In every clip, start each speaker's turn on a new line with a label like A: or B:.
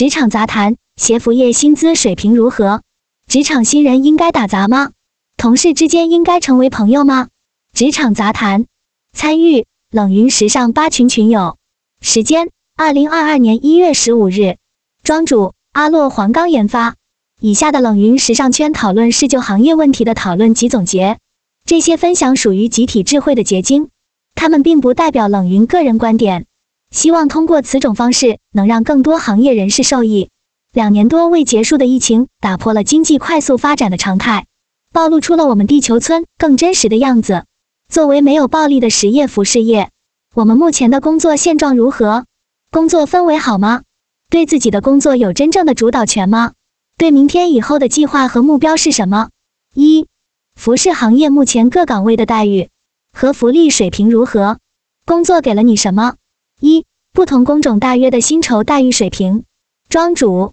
A: 职场杂谈：鞋服业薪资水平如何？职场新人应该打杂吗？同事之间应该成为朋友吗？职场杂谈，参与冷云时尚八群群友，时间：二零二二年一月十五日，庄主阿洛黄冈研发。以下的冷云时尚圈讨论是就行业问题的讨论及总结，这些分享属于集体智慧的结晶，他们并不代表冷云个人观点。希望通过此种方式，能让更多行业人士受益。两年多未结束的疫情，打破了经济快速发展的常态，暴露出了我们地球村更真实的样子。作为没有暴利的实业服饰业，我们目前的工作现状如何？工作氛围好吗？对自己的工作有真正的主导权吗？对明天以后的计划和目标是什么？一、服饰行业目前各岗位的待遇和福利水平如何？工作给了你什么？一、不同工种大约的薪酬待遇水平。庄主，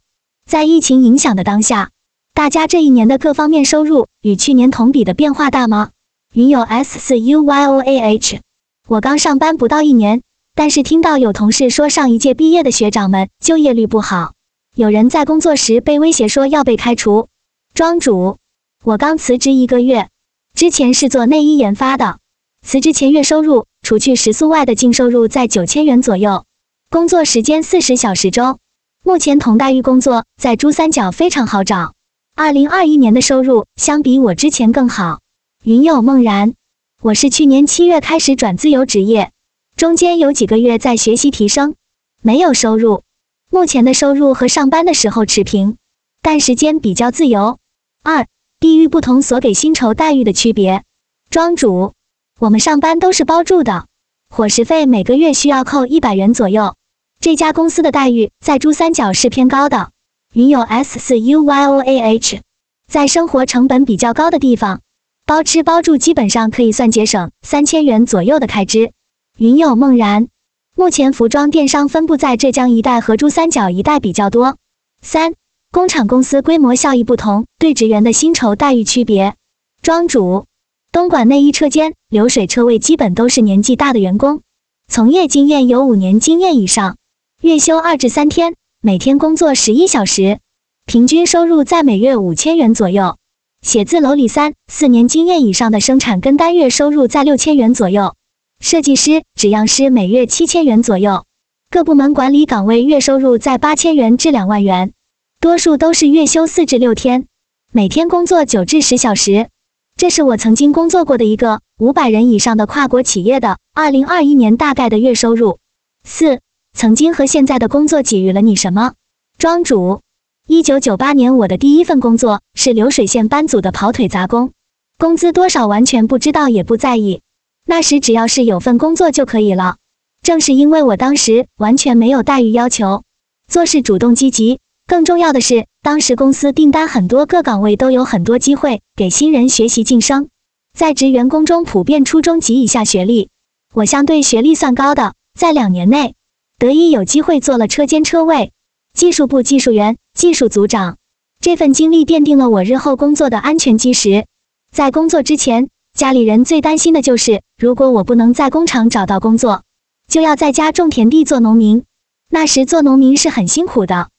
A: 在疫情影响的当下，大家这一年的各方面收入与去年同比的变化大吗？云友 S 四 U Y O A H，我刚上班不到一年，但是听到有同事说上一届毕业的学长们就业率不好。有人在工作时被威胁说要被开除。庄主，我刚辞职一个月，之前是做内衣研发的，辞职前月收入除去食宿外的净收入在九千元左右，工作时间四十小时周。目前同待遇工作在珠三角非常好找。二零二一年的收入相比我之前更好。云友梦然，我是去年七月开始转自由职业，中间有几个月在学习提升，没有收入。目前的收入和上班的时候持平，但时间比较自由。二、地域不同所给薪酬待遇的区别。庄主，我们上班都是包住的，伙食费每个月需要扣一百元左右。这家公司的待遇在珠三角是偏高的。云友 S 四 U Y O A H，在生活成本比较高的地方，包吃包住基本上可以算节省三千元左右的开支。云友梦然。目前服装电商分布在浙江一带和珠三角一带比较多。三、工厂公司规模效益不同，对职员的薪酬待遇区别。庄主，东莞内衣车间流水车位基本都是年纪大的员工，从业经验有五年经验以上，月休二至三天，每天工作十一小时，平均收入在每月五千元左右。写字楼里三四年经验以上的生产跟单月收入在六千元左右。设计师、纸样师每月七千元左右，各部门管理岗位月收入在八千元至两万元，多数都是月休四至六天，每天工作九至十小时。这是我曾经工作过的一个五百人以上的跨国企业的二零二一年大概的月收入。四、曾经和现在的工作给予了你什么？庄主，一九九八年我的第一份工作是流水线班组的跑腿杂工，工资多少完全不知道也不在意。那时只要是有份工作就可以了。正是因为我当时完全没有待遇要求，做事主动积极，更重要的是，当时公司订单很多，各岗位都有很多机会给新人学习晋升。在职员工中，普遍初中及以下学历，我相对学历算高的，在两年内得以有机会做了车间车位、技术部技术员、技术组长。这份经历奠定了我日后工作的安全基石。在工作之前。家里人最担心的就是，如果我不能在工厂找到工作，就要在家种田地做农民。那时做农民是很辛苦的，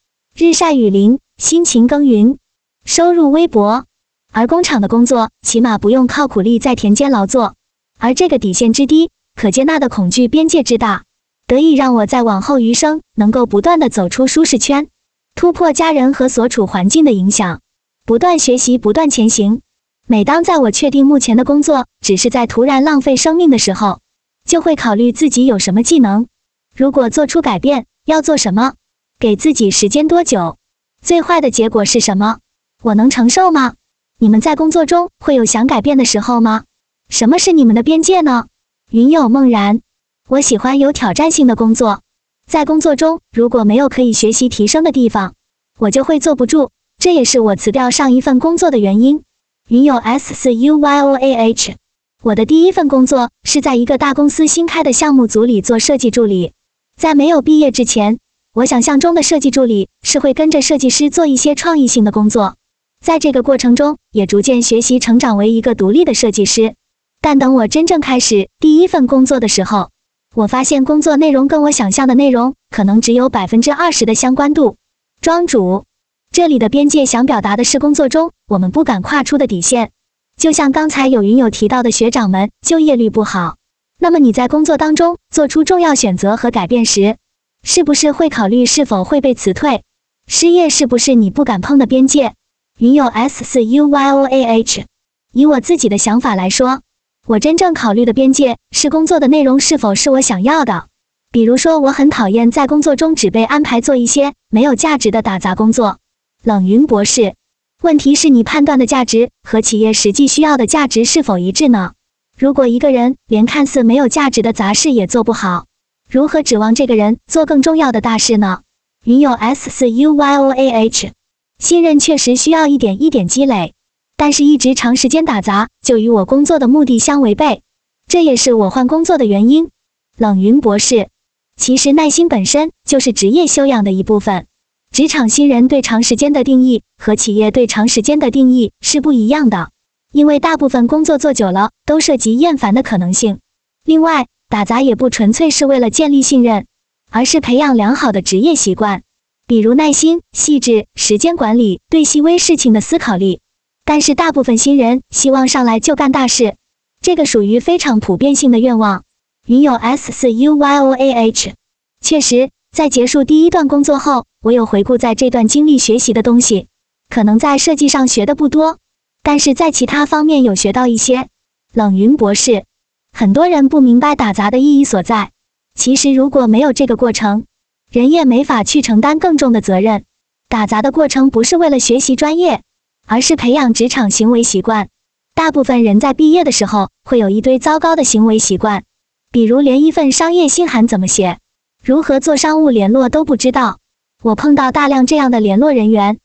A: 日晒雨淋，辛勤耕耘，收入微薄；而工厂的工作起码不用靠苦力在田间劳作。而这个底线之低，可接纳的恐惧边界之大，得以让我在往后余生能够不断的走出舒适圈，突破家人和所处环境的影响，不断学习，不断前行。每当在我确定目前的工作只是在突然浪费生命的时候，就会考虑自己有什么技能，如果做出改变，要做什么，给自己时间多久，最坏的结果是什么，我能承受吗？你们在工作中会有想改变的时候吗？什么是你们的边界呢？云有梦然，我喜欢有挑战性的工作，在工作中如果没有可以学习提升的地方，我就会坐不住，这也是我辞掉上一份工作的原因。云友 S 四 U Y O A H，我的第一份工作是在一个大公司新开的项目组里做设计助理。在没有毕业之前，我想象中的设计助理是会跟着设计师做一些创意性的工作，在这个过程中也逐渐学习成长为一个独立的设计师。但等我真正开始第一份工作的时候，我发现工作内容跟我想象的内容可能只有百分之二十的相关度。庄主，这里的边界想表达的是工作中我们不敢跨出的底线。就像刚才有云友提到的，学长们就业率不好，那么你在工作当中做出重要选择和改变时，是不是会考虑是否会被辞退？失业是不是你不敢碰的边界？云友 S 四 U Y O A H，以我自己的想法来说，我真正考虑的边界是工作的内容是否是我想要的。比如说，我很讨厌在工作中只被安排做一些没有价值的打杂工作。冷云博士，问题是你判断的价值和企业实际需要的价值是否一致呢？如果一个人连看似没有价值的杂事也做不好，如何指望这个人做更重要的大事呢？云友 S 四 U Y O A H。信任确实需要一点一点积累，但是一直长时间打杂就与我工作的目的相违背，这也是我换工作的原因。冷云博士，其实耐心本身就是职业修养的一部分。职场新人对长时间的定义和企业对长时间的定义是不一样的，因为大部分工作做久了都涉及厌烦的可能性。另外，打杂也不纯粹是为了建立信任，而是培养良好的职业习惯。比如耐心、细致、时间管理、对细微事情的思考力，但是大部分新人希望上来就干大事，这个属于非常普遍性的愿望。云友 S 四 U Y O A H，确实，在结束第一段工作后，我有回顾在这段经历学习的东西，可能在设计上学的不多，但是在其他方面有学到一些。冷云博士，很多人不明白打杂的意义所在，其实如果没有这个过程。人也没法去承担更重的责任。打杂的过程不是为了学习专业，而是培养职场行为习惯。大部分人在毕业的时候会有一堆糟糕的行为习惯，比如连一份商业信函怎么写、如何做商务联络都不知道。我碰到大量这样的联络人员，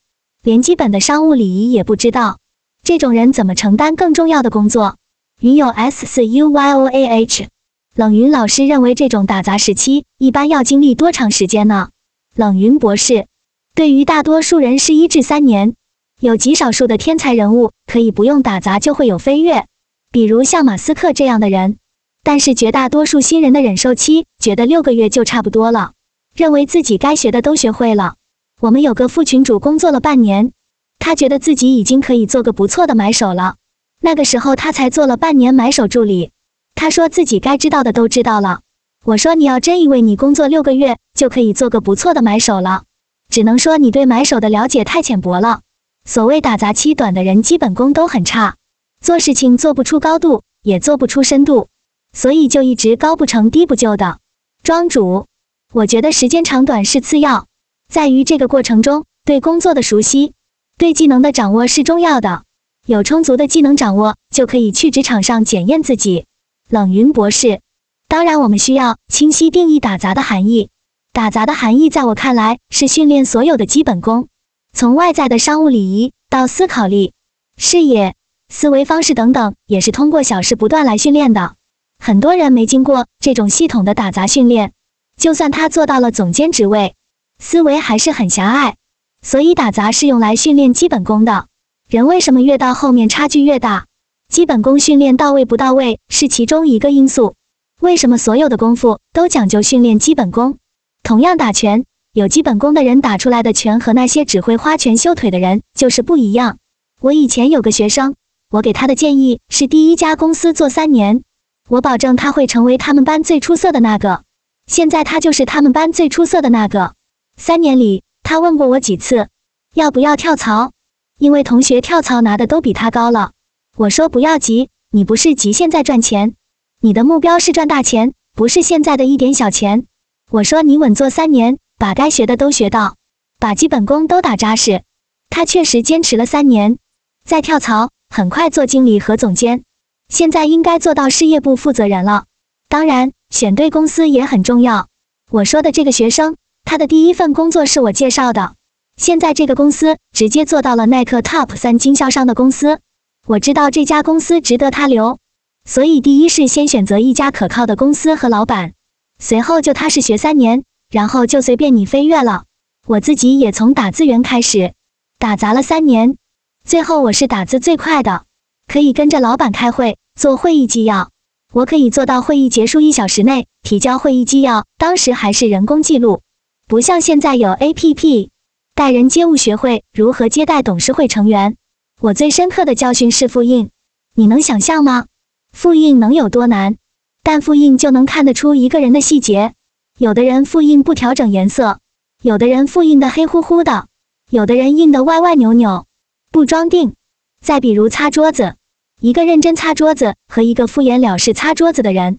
A: 连基本的商务礼仪也不知道。这种人怎么承担更重要的工作？云友 S 四 U Y O A H。冷云老师认为，这种打杂时期一般要经历多长时间呢？冷云博士，对于大多数人是一至三年，有极少数的天才人物可以不用打杂就会有飞跃，比如像马斯克这样的人。但是绝大多数新人的忍受期觉得六个月就差不多了，认为自己该学的都学会了。我们有个副群主工作了半年，他觉得自己已经可以做个不错的买手了。那个时候他才做了半年买手助理。他说自己该知道的都知道了。我说你要真以为你工作六个月就可以做个不错的买手了，只能说你对买手的了解太浅薄了。所谓打杂期短的人，基本功都很差，做事情做不出高度，也做不出深度，所以就一直高不成低不就的。庄主，我觉得时间长短是次要，在于这个过程中对工作的熟悉，对技能的掌握是重要的。有充足的技能掌握，就可以去职场上检验自己。冷云博士，当然，我们需要清晰定义打杂的含义。打杂的含义，在我看来，是训练所有的基本功，从外在的商务礼仪到思考力、视野、思维方式等等，也是通过小事不断来训练的。很多人没经过这种系统的打杂训练，就算他做到了总监职位，思维还是很狭隘。所以，打杂是用来训练基本功的。人为什么越到后面差距越大？基本功训练到位不到位是其中一个因素。为什么所有的功夫都讲究训练基本功？同样打拳，有基本功的人打出来的拳和那些只会花拳绣腿的人就是不一样。我以前有个学生，我给他的建议是第一家公司做三年，我保证他会成为他们班最出色的那个。现在他就是他们班最出色的那个。三年里，他问过我几次，要不要跳槽，因为同学跳槽拿的都比他高了。我说不要急，你不是急现在赚钱，你的目标是赚大钱，不是现在的一点小钱。我说你稳坐三年，把该学的都学到，把基本功都打扎实。他确实坚持了三年，再跳槽，很快做经理和总监，现在应该做到事业部负责人了。当然，选对公司也很重要。我说的这个学生，他的第一份工作是我介绍的，现在这个公司直接做到了耐克 TOP 三经销商的公司。我知道这家公司值得他留，所以第一是先选择一家可靠的公司和老板，随后就踏实学三年，然后就随便你飞跃了。我自己也从打字员开始，打杂了三年，最后我是打字最快的，可以跟着老板开会做会议纪要，我可以做到会议结束一小时内提交会议纪要。当时还是人工记录，不像现在有 APP，待人接物学会如何接待董事会成员。我最深刻的教训是复印，你能想象吗？复印能有多难？但复印就能看得出一个人的细节。有的人复印不调整颜色，有的人复印的黑乎乎的，有的人印的歪歪扭扭，不装订。再比如擦桌子，一个认真擦桌子和一个敷衍了事擦桌子的人，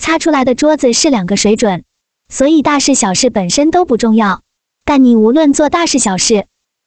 A: 擦出来的桌子是两个水准。所以大事小事本身都不重要，但你无论做大事小事。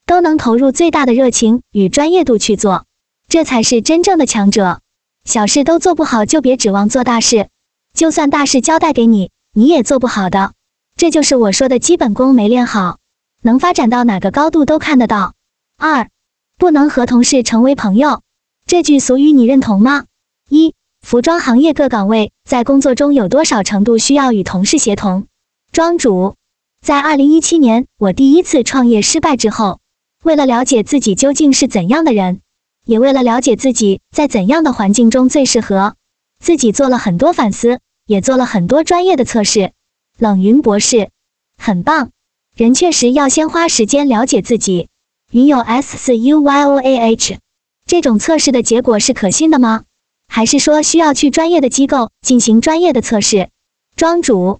A: 都能投入最大的热情与专业度去做，这才是真正的强者。小事都做不好，就别指望做大事。就算大事交代给你，你也做不好的。这就是我说的基本功没练好，能发展到哪个高度都看得到。二，不能和同事成为朋友。这句俗语你认同吗？一，服装行业各岗位在工作中有多少程度需要与同事协同？庄主，在二零一七年我第一次创业失败之后。为了了解自己究竟是怎样的人，也为了了解自己在怎样的环境中最适合，自己做了很多反思，也做了很多专业的测试。冷云博士，很棒。人确实要先花时间了解自己。云友 S 四 U Y O A H，这种测试的结果是可信的吗？还是说需要去专业的机构进行专业的测试？庄主，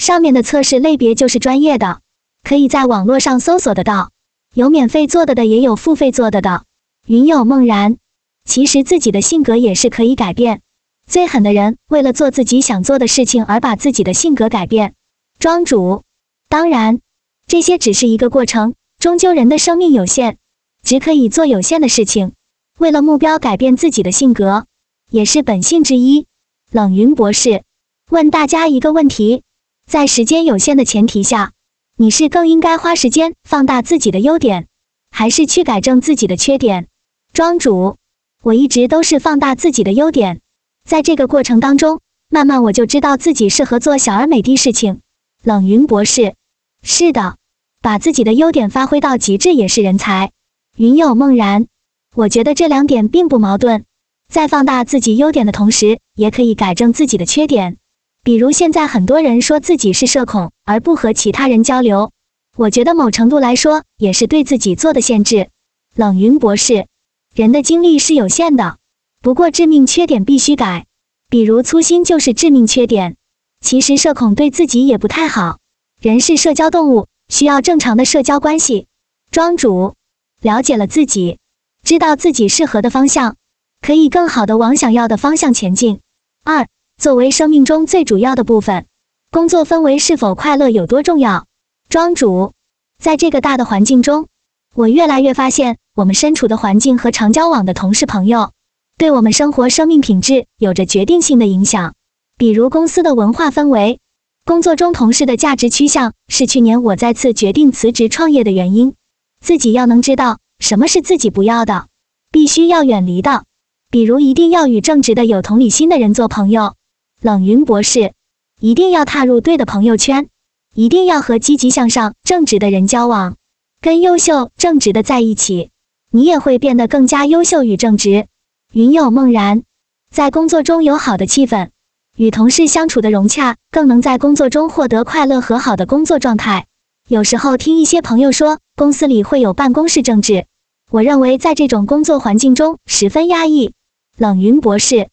A: 上面的测试类别就是专业的，可以在网络上搜索得到。有免费做的的，也有付费做的的。云有梦然，其实自己的性格也是可以改变。最狠的人，为了做自己想做的事情而把自己的性格改变。庄主，当然，这些只是一个过程，终究人的生命有限，只可以做有限的事情。为了目标改变自己的性格，也是本性之一。冷云博士问大家一个问题：在时间有限的前提下。你是更应该花时间放大自己的优点，还是去改正自己的缺点？庄主，我一直都是放大自己的优点，在这个过程当中，慢慢我就知道自己适合做小而美的事情。冷云博士，是的，把自己的优点发挥到极致也是人才。云有梦然，我觉得这两点并不矛盾，在放大自己优点的同时，也可以改正自己的缺点。比如现在很多人说自己是社恐，而不和其他人交流，我觉得某程度来说也是对自己做的限制。冷云博士，人的精力是有限的，不过致命缺点必须改，比如粗心就是致命缺点。其实社恐对自己也不太好，人是社交动物，需要正常的社交关系。庄主，了解了自己，知道自己适合的方向，可以更好的往想要的方向前进。二。作为生命中最主要的部分，工作氛围是否快乐有多重要？庄主，在这个大的环境中，我越来越发现，我们身处的环境和常交往的同事朋友，对我们生活生命品质有着决定性的影响。比如公司的文化氛围，工作中同事的价值趋向，是去年我再次决定辞职创业的原因。自己要能知道什么是自己不要的，必须要远离的，比如一定要与正直的、有同理心的人做朋友。冷云博士，一定要踏入对的朋友圈，一定要和积极向上、正直的人交往，跟优秀、正直的在一起，你也会变得更加优秀与正直。云有梦然，在工作中有好的气氛，与同事相处的融洽，更能在工作中获得快乐和好的工作状态。有时候听一些朋友说，公司里会有办公室政治，我认为在这种工作环境中十分压抑。冷云博士。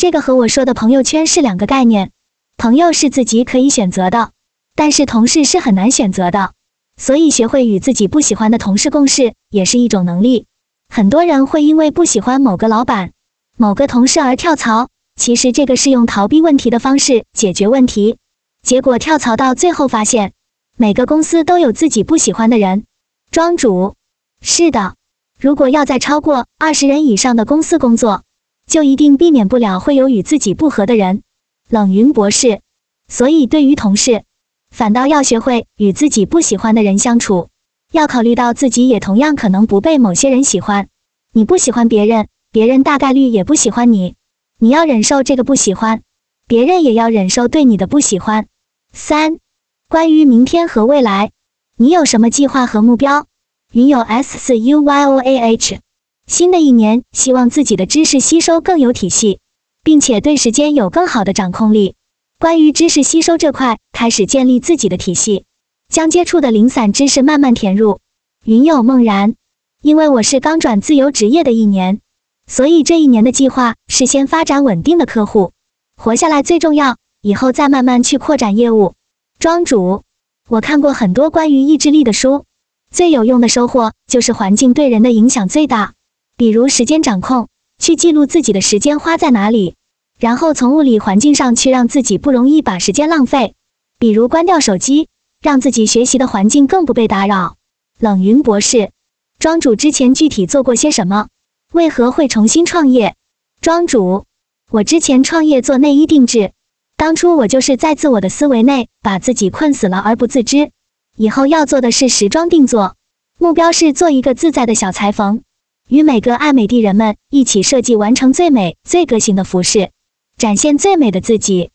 A: 这个和我说的朋友圈是两个概念，朋友是自己可以选择的，但是同事是很难选择的，所以学会与自己不喜欢的同事共事也是一种能力。很多人会因为不喜欢某个老板、某个同事而跳槽，其实这个是用逃避问题的方式解决问题，结果跳槽到最后发现，每个公司都有自己不喜欢的人。庄主，是的，如果要在超过二十人以上的公司工作。就一定避免不了会有与自己不合的人，冷云博士。所以对于同事，反倒要学会与自己不喜欢的人相处，要考虑到自己也同样可能不被某些人喜欢。你不喜欢别人，别人大概率也不喜欢你。你要忍受这个不喜欢，别人也要忍受对你的不喜欢。三，关于明天和未来，你有什么计划和目标？云有 S 四 U Y O A H。新的一年，希望自己的知识吸收更有体系，并且对时间有更好的掌控力。关于知识吸收这块，开始建立自己的体系，将接触的零散知识慢慢填入，云有梦然，因为我是刚转自由职业的一年，所以这一年的计划是先发展稳定的客户，活下来最重要，以后再慢慢去扩展业务。庄主，我看过很多关于意志力的书，最有用的收获就是环境对人的影响最大。比如时间掌控，去记录自己的时间花在哪里，然后从物理环境上去让自己不容易把时间浪费。比如关掉手机，让自己学习的环境更不被打扰。冷云博士，庄主之前具体做过些什么？为何会重新创业？庄主，我之前创业做内衣定制，当初我就是在自我的思维内把自己困死了而不自知。以后要做的是时装定做，目标是做一个自在的小裁缝，与每个爱美的人们一起设计，完成最美、最个性的服饰，展现最美的自己。